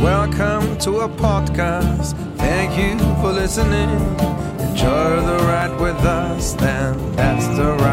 Welcome to a podcast. Thank you for listening. Enjoy the ride with us, then that's the ride.